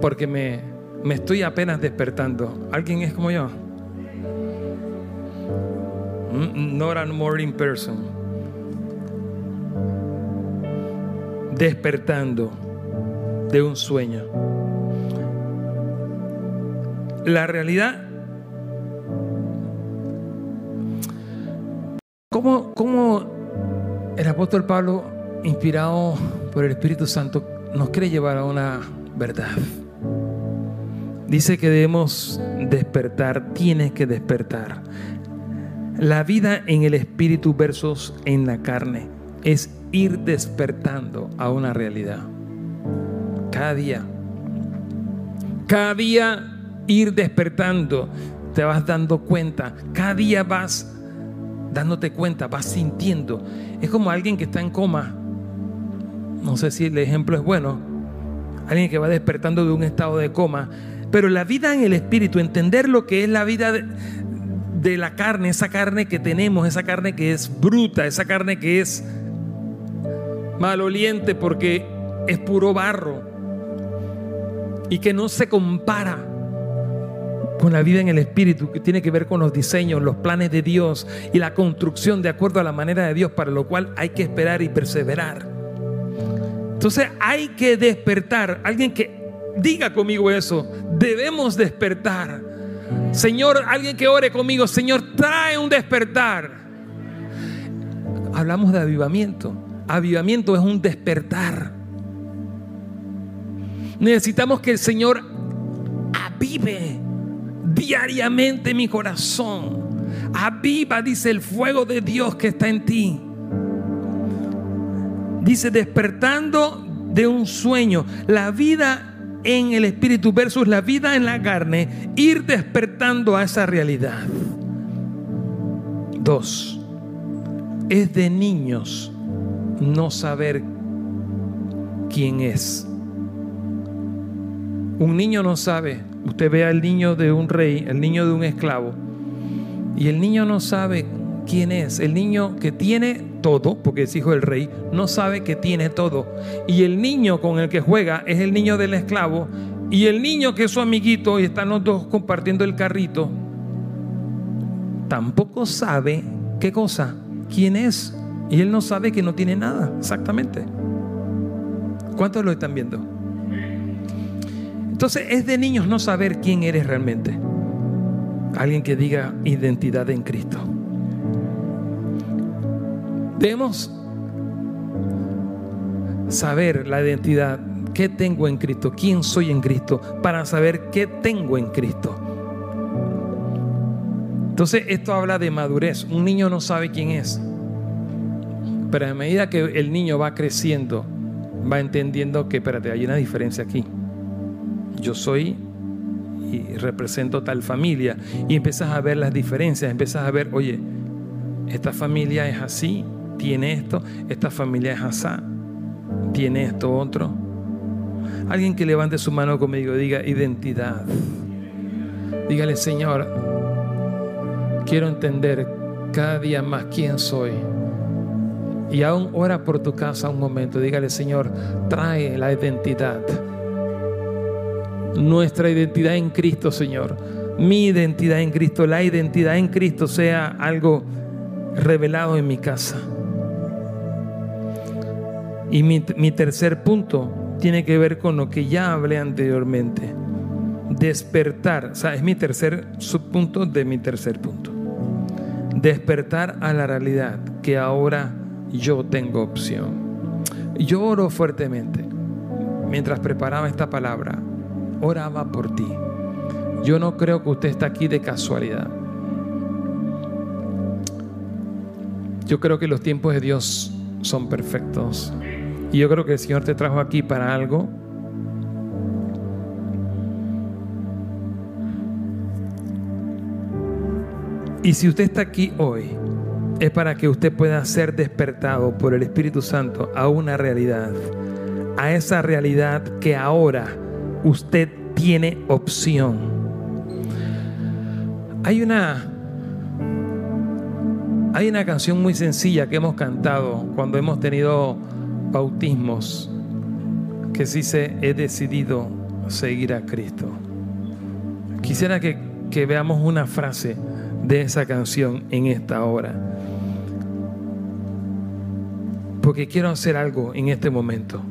Porque me, me estoy apenas despertando. ¿Alguien es como yo? Mm, not a morning person. Despertando de un sueño. La realidad. ¿Cómo, cómo el apóstol Pablo, inspirado por el Espíritu Santo, nos quiere llevar a una verdad. Dice que debemos despertar, tienes que despertar. La vida en el espíritu versus en la carne es ir despertando a una realidad. Cada día. Cada día ir despertando. Te vas dando cuenta. Cada día vas dándote cuenta, vas sintiendo. Es como alguien que está en coma no sé si el ejemplo es bueno. Alguien que va despertando de un estado de coma. Pero la vida en el espíritu, entender lo que es la vida de, la carne, esa carne que tenemos, esa carne que es bruta, esa carne que es maloliente porque es puro barro y que no se compara con la vida en el Espíritu, que tiene que ver con los diseños, los planes de Dios y la construcción de acuerdo a la manera de Dios, para lo cual hay que esperar y perseverar. Entonces hay que despertar. Alguien que diga conmigo eso. Debemos despertar. Señor, alguien que ore conmigo, Señor, trae un despertar. Hablamos de avivamiento. Avivamiento es un despertar. Necesitamos que el Señor avive diariamente mi corazón. Aviva, dice el fuego de Dios que está en ti. Dice, despertando de un sueño. La vida en el espíritu versus la vida en la carne. Ir despertando a esa realidad. Dos, es de niños no saber quién es. Un niño no sabe. Usted ve al niño de un rey, el niño de un esclavo, y el niño no sabe quién es. El niño que tiene todo, porque es hijo del rey, no sabe que tiene todo. Y el niño con el que juega es el niño del esclavo. Y el niño que es su amiguito y están los dos compartiendo el carrito, tampoco sabe qué cosa, quién es. Y él no sabe que no tiene nada, exactamente. ¿Cuántos lo están viendo? Entonces es de niños no saber quién eres realmente. Alguien que diga identidad en Cristo. Debemos saber la identidad, qué tengo en Cristo, quién soy en Cristo, para saber qué tengo en Cristo. Entonces esto habla de madurez. Un niño no sabe quién es. Pero a medida que el niño va creciendo, va entendiendo que, espérate, hay una diferencia aquí yo soy y represento tal familia. Y empiezas a ver las diferencias, empiezas a ver, oye, esta familia es así, tiene esto, esta familia es así, tiene esto otro. Alguien que levante su mano conmigo diga identidad. Dígale, Señor, quiero entender cada día más quién soy. Y aún ora por tu casa un momento. Dígale, Señor, trae la identidad nuestra identidad en Cristo, Señor. Mi identidad en Cristo, la identidad en Cristo sea algo revelado en mi casa. Y mi, tercer punto tiene que ver con lo que ya hablé anteriormente. Despertar, o sea, es mi tercer subpunto de mi tercer punto. Despertar a la realidad que ahora yo tengo opción. Yo oro fuertemente mientras preparaba esta palabra oraba por ti. Yo no creo que usted está aquí de casualidad. Yo creo que los tiempos de Dios son perfectos. Y yo creo que el Señor te trajo aquí para algo. Y si usted está aquí hoy, es para que usted pueda ser despertado por el Espíritu Santo a una realidad, a esa realidad que ahora usted tiene opción. Hay una hay una canción muy sencilla que hemos cantado cuando hemos tenido bautismos que dice he decidido seguir a Cristo. Quisiera que, que veamos una frase de esa canción en esta hora. Porque quiero hacer algo en este momento.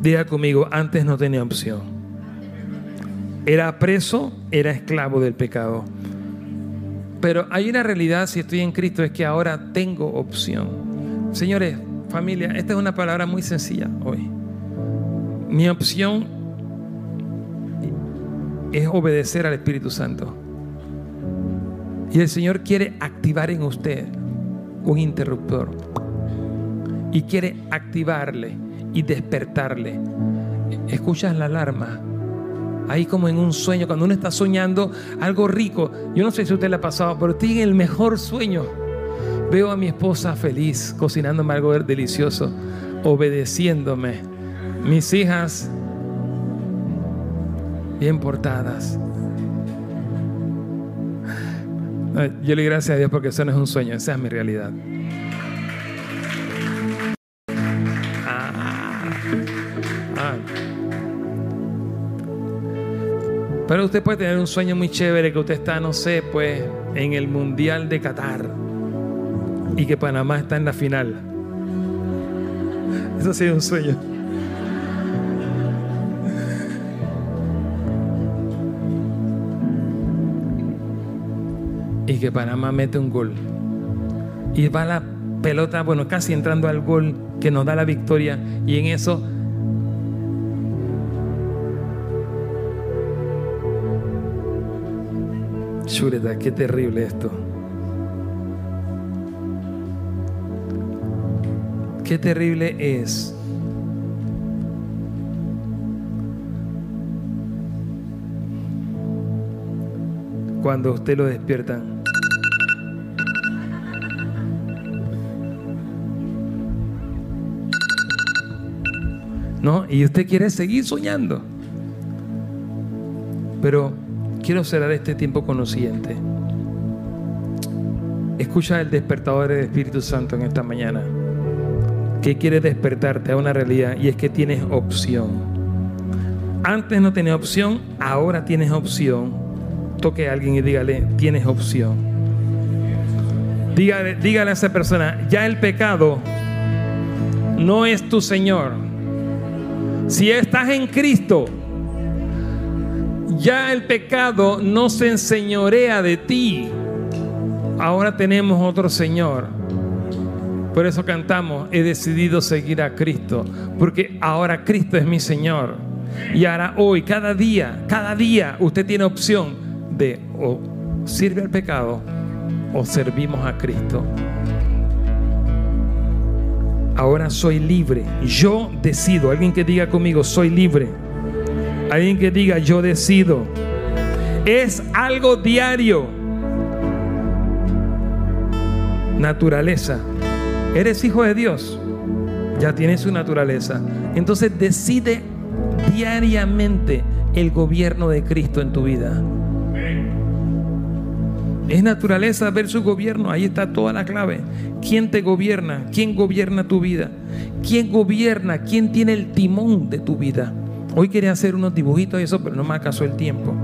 Diga conmigo, antes no tenía opción. Era preso, era esclavo del pecado. Pero hay una realidad, si estoy en Cristo, es que ahora tengo opción. Señores, familia, esta es una palabra muy sencilla hoy. Mi opción es obedecer al Espíritu Santo. Y el Señor quiere activar en usted un interruptor. Y quiere activarle y despertarle. Escuchas la alarma. Ahí como en un sueño, cuando uno está soñando algo rico. Yo no sé si usted le ha pasado, pero tiene el mejor sueño. Veo a mi esposa feliz, cocinándome algo delicioso, obedeciéndome. Mis hijas bien portadas. Yo le doy gracias a Dios porque eso no es un sueño, esa es mi realidad. Pero usted puede tener un sueño muy chévere que usted está, no sé, pues en el Mundial de Qatar y que Panamá está en la final. Eso sería un sueño. Y que Panamá mete un gol. Y va la pelota, bueno, casi entrando al gol que nos da la victoria. Y en eso Shureta, qué terrible esto. Qué terrible es cuando usted lo despiertan. ¿No? Y usted quiere seguir soñando. Pero quiero cerrar este tiempo con. Escucha el despertador del Espíritu Santo en esta mañana, que quiere despertarte a una realidad y es que tienes opción. Antes no tenías opción, ahora tienes opción toque a alguien y dígale, tienes opción. Dígale, dígale a esa persona, ya el pecado no es tu Señor. Si estás en Cristo, ya el pecado no se enseñorea de ti. Ahora tenemos otro Señor. Por eso cantamos, he decidido seguir a Cristo, porque ahora Cristo es mi Señor. Y ahora hoy, cada día, cada día, usted tiene opción de o sirve al pecado o servimos a Cristo. Ahora soy libre. Yo decido. Alguien que diga conmigo, soy libre. Alguien que diga, yo decido. Es algo diario. Naturaleza. Eres hijo de Dios. Ya tienes su naturaleza. Entonces decide diariamente el gobierno de Cristo en tu vida. Es naturaleza ver su gobierno. Ahí está toda la clave. ¿Quién te gobierna? ¿Quién gobierna tu vida? ¿Quién gobierna? ¿Quién tiene el timón de tu vida? Hoy quería hacer unos dibujitos y eso, pero no me alcanzó el tiempo.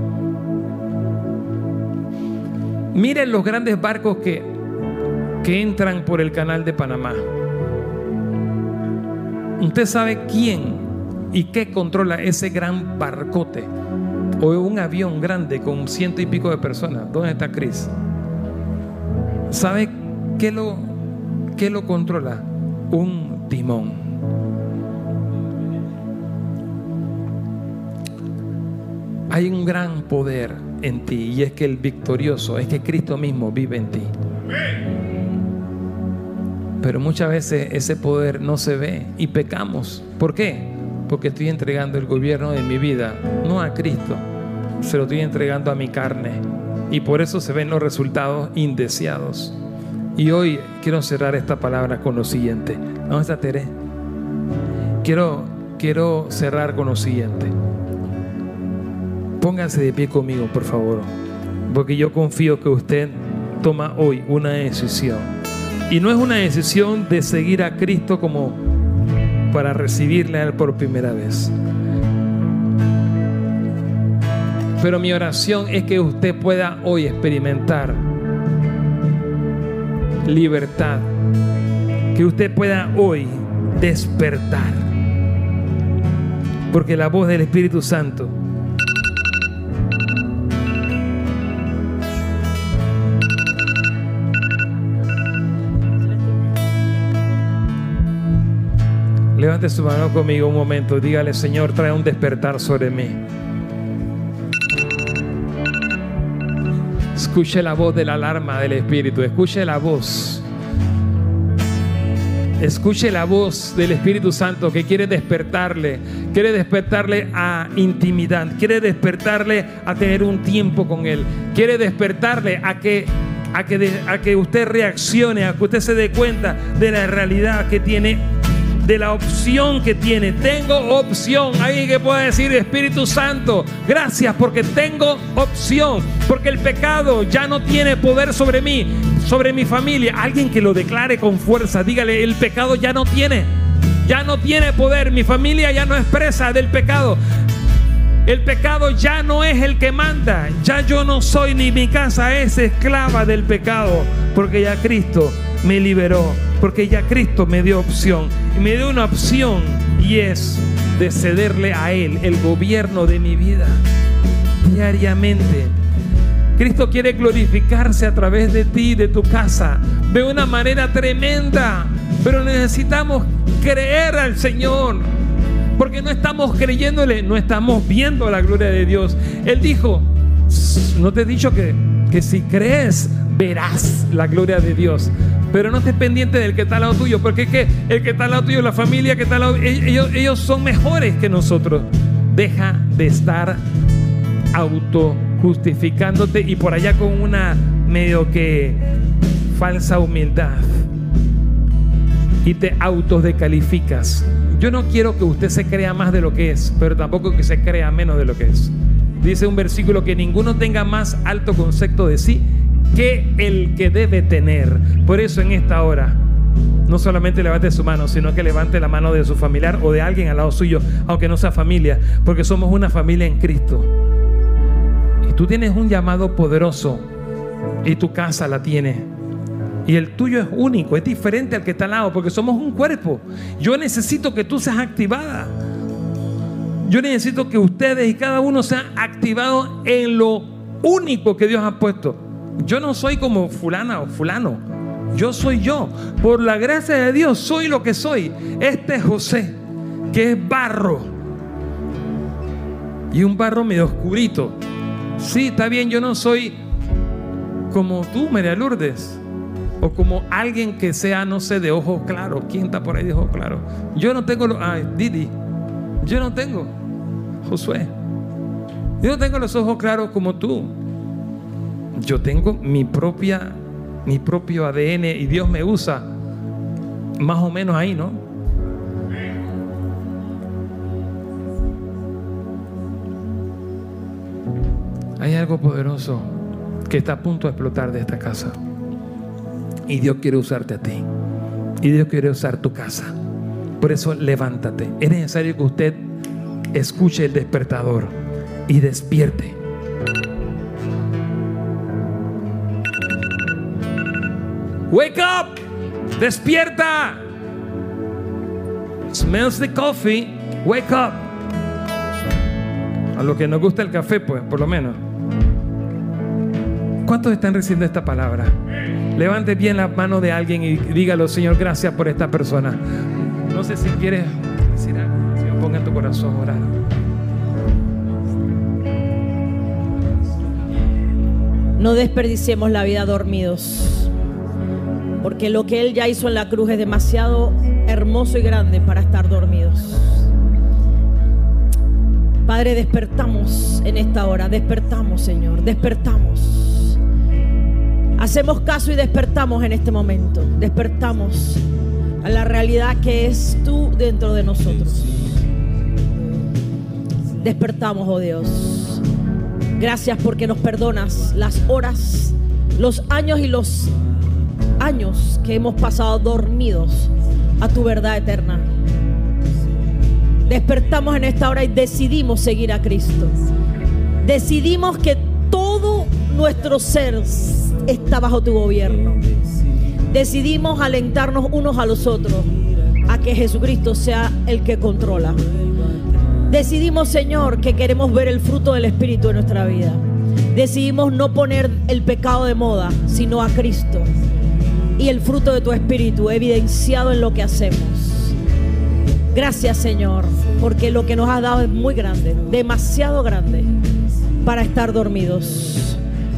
Miren los grandes barcos que, que entran por el canal de Panamá. Usted sabe quién y qué controla ese gran barcote o un avión grande con ciento y pico de personas. ¿Dónde está Chris? ¿Sabe qué lo, qué lo controla? Un timón. Hay un gran poder en ti y es que el victorioso es que Cristo mismo vive en ti. Pero muchas veces ese poder no se ve y pecamos. ¿Por qué? Porque estoy entregando el gobierno de mi vida no a Cristo, se lo estoy entregando a mi carne. Y por eso se ven los resultados indeseados. Y hoy quiero cerrar esta palabra con lo siguiente. ¿Dónde está? Quiero, quiero cerrar con lo siguiente. Pónganse de pie conmigo, por favor. Porque yo confío que usted toma hoy una decisión. Y no es una decisión de seguir a Cristo como para recibirle a Él por primera vez. Pero mi oración es que usted pueda hoy experimentar libertad. Que usted pueda hoy despertar. Porque la voz del Espíritu Santo Levante su mano conmigo un momento. Dígale, Señor, trae un despertar sobre mí. Escuche la voz de la alarma del Espíritu. Escuche la voz. Escuche la voz del Espíritu Santo que quiere despertarle, quiere despertarle a intimidad, quiere despertarle a tener un tiempo con Él, quiere despertarle a que, a que, a que usted reaccione, a que usted se dé cuenta de la realidad que tiene de la opción que tiene. Tengo opción. Alguien que pueda decir, Espíritu Santo, gracias porque tengo opción. Porque el pecado ya no tiene poder sobre mí, sobre mi familia. Alguien que lo declare con fuerza. Dígale, el pecado ya no tiene. Ya no tiene poder. Mi familia ya no es presa del pecado. El pecado ya no es el que manda. Ya yo no soy ni mi casa es esclava del pecado. Porque ya Cristo me liberó. Porque ya Cristo me dio opción. Y me dio una opción y es de cederle a Él el gobierno de mi vida diariamente. Cristo quiere glorificarse a través de ti, de tu casa, de una manera tremenda. Pero necesitamos creer al Señor. Porque no estamos creyéndole, no estamos viendo la gloria de Dios. Él dijo, no te he dicho que, que si crees, verás la gloria de Dios. Pero no estés pendiente del que está al lado tuyo, porque es que el que está al lado tuyo, la familia que está al lado, ellos, ellos son mejores que nosotros. Deja de estar auto justificándote y por allá con una medio que falsa humildad y te autodecalificas. Yo no quiero que usted se crea más de lo que es, pero tampoco que se crea menos de lo que es. Dice un versículo que ninguno tenga más alto concepto de sí que el que debe tener. Por eso en esta hora, no solamente levante su mano, sino que levante la mano de su familiar o de alguien al lado suyo, aunque no sea familia, porque somos una familia en Cristo. Y tú tienes un llamado poderoso y tu casa la tiene. Y el tuyo es único, es diferente al que está al lado, porque somos un cuerpo. Yo necesito que tú seas activada. Yo necesito que ustedes y cada uno sean activados en lo único que Dios ha puesto. Yo no soy como fulana o fulano. Yo soy yo. Por la gracia de Dios soy lo que soy. Este es José, que es barro. Y un barro medio oscurito. Sí, está bien, yo no soy como tú, María Lourdes. O como alguien que sea, no sé, de ojos claros. ¿Quién está por ahí de ojos claros? Yo no tengo los... Ay, Didi. Yo no tengo. Josué. Yo no tengo los ojos claros como tú. Yo tengo mi propia, mi propio ADN y Dios me usa más o menos ahí, ¿no? Hay algo poderoso que está a punto de explotar de esta casa. Y Dios quiere usarte a ti. Y Dios quiere usar tu casa. Por eso levántate. Es necesario que usted escuche el despertador y despierte. Wake up! Despierta! Smells the coffee. Wake up. A lo que nos gusta el café, pues, por lo menos. ¿Cuántos están recibiendo esta palabra? Levante bien la mano de alguien y dígalo, Señor, gracias por esta persona. No sé si quieres decir algo, Señor, ponga en tu corazón orar. No desperdiciemos la vida dormidos, porque lo que Él ya hizo en la cruz es demasiado hermoso y grande para estar dormidos. Padre, despertamos en esta hora, despertamos, Señor, despertamos. Hacemos caso y despertamos en este momento. Despertamos a la realidad que es tú dentro de nosotros. Despertamos, oh Dios. Gracias porque nos perdonas las horas, los años y los años que hemos pasado dormidos a tu verdad eterna. Despertamos en esta hora y decidimos seguir a Cristo. Decidimos que todo nuestro ser está bajo tu gobierno. Decidimos alentarnos unos a los otros a que Jesucristo sea el que controla. Decidimos, Señor, que queremos ver el fruto del Espíritu en nuestra vida. Decidimos no poner el pecado de moda, sino a Cristo. Y el fruto de tu Espíritu evidenciado en lo que hacemos. Gracias, Señor, porque lo que nos has dado es muy grande, demasiado grande para estar dormidos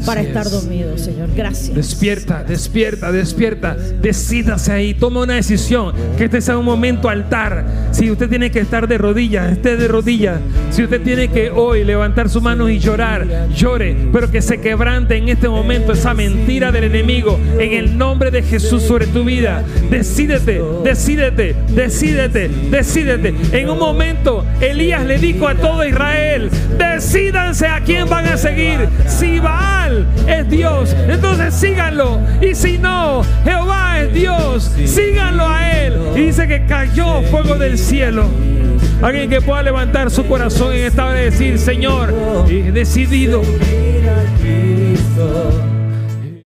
para estar dormido, Señor. Gracias. Despierta, despierta, despierta. Decídase ahí, toma una decisión. Que este sea un momento altar. Si usted tiene que estar de rodillas, esté de rodillas. Si usted tiene que hoy levantar su mano y llorar, llore. Pero que se quebrante en este momento esa mentira del enemigo. En el nombre de Jesús sobre tu vida. Decídete, decídete, decídete, decídete. En un momento, Elías le dijo a todo Israel: Decídanse a quién van a seguir. Si Baal es Dios, entonces síganlo. Y si no, Jehová es Dios, síganlo a Él. Y dice que cayó fuego del cielo. Alguien que pueda levantar su corazón en esta hora y decir, Señor, decidido.